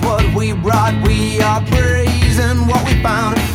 what we brought. We are praising what we found.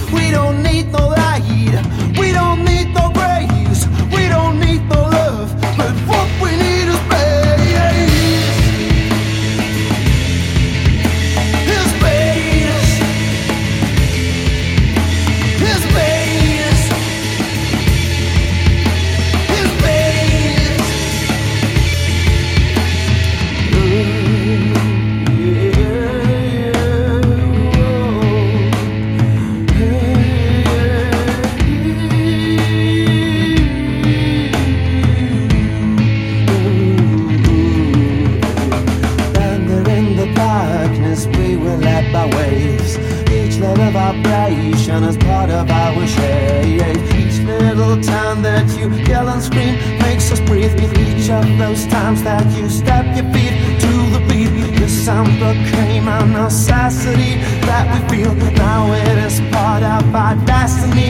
Is part of our shape. Each little time that you yell and scream makes us breathe. With Each of those times that you step your feet to the beat, the sound became a necessity that we feel. Now it is part of our destiny,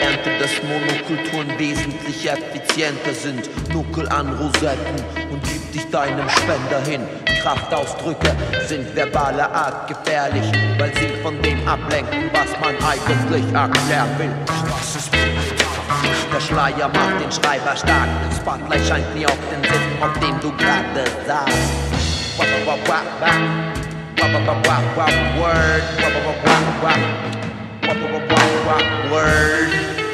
Ernte, dass Monokulturen wesentlich effizienter sind. Nuckel an Rosetten und gib dich deinem Spender hin. Kraftausdrücke sind verbaler Art gefährlich, weil sie von dem ablenken, was man eigentlich erklären will. Der Schleier macht den Schreiber stark. Das Spotlight scheint nie auf den Sitz, auf dem du gerade saßt. Word. Word.